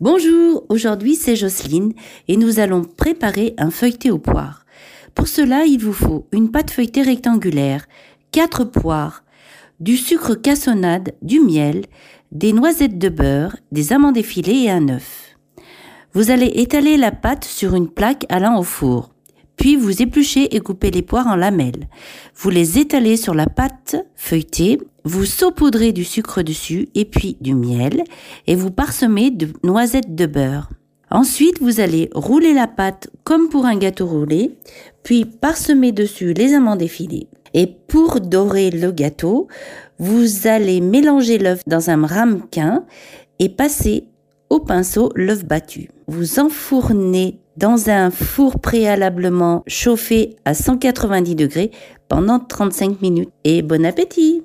Bonjour, aujourd'hui c'est Jocelyne et nous allons préparer un feuilleté aux poires. Pour cela, il vous faut une pâte feuilletée rectangulaire, 4 poires, du sucre cassonade, du miel, des noisettes de beurre, des amandes effilées et un œuf. Vous allez étaler la pâte sur une plaque allant au four. Puis vous épluchez et coupez les poires en lamelles. Vous les étalez sur la pâte feuilletée, vous saupoudrez du sucre dessus et puis du miel et vous parsemez de noisettes de beurre. Ensuite, vous allez rouler la pâte comme pour un gâteau roulé, puis parsemer dessus les amandes effilées. Et pour dorer le gâteau, vous allez mélanger l'œuf dans un ramequin et passer au pinceau l'œuf battu. Vous enfournez dans un four préalablement chauffé à 190 degrés pendant 35 minutes. Et bon appétit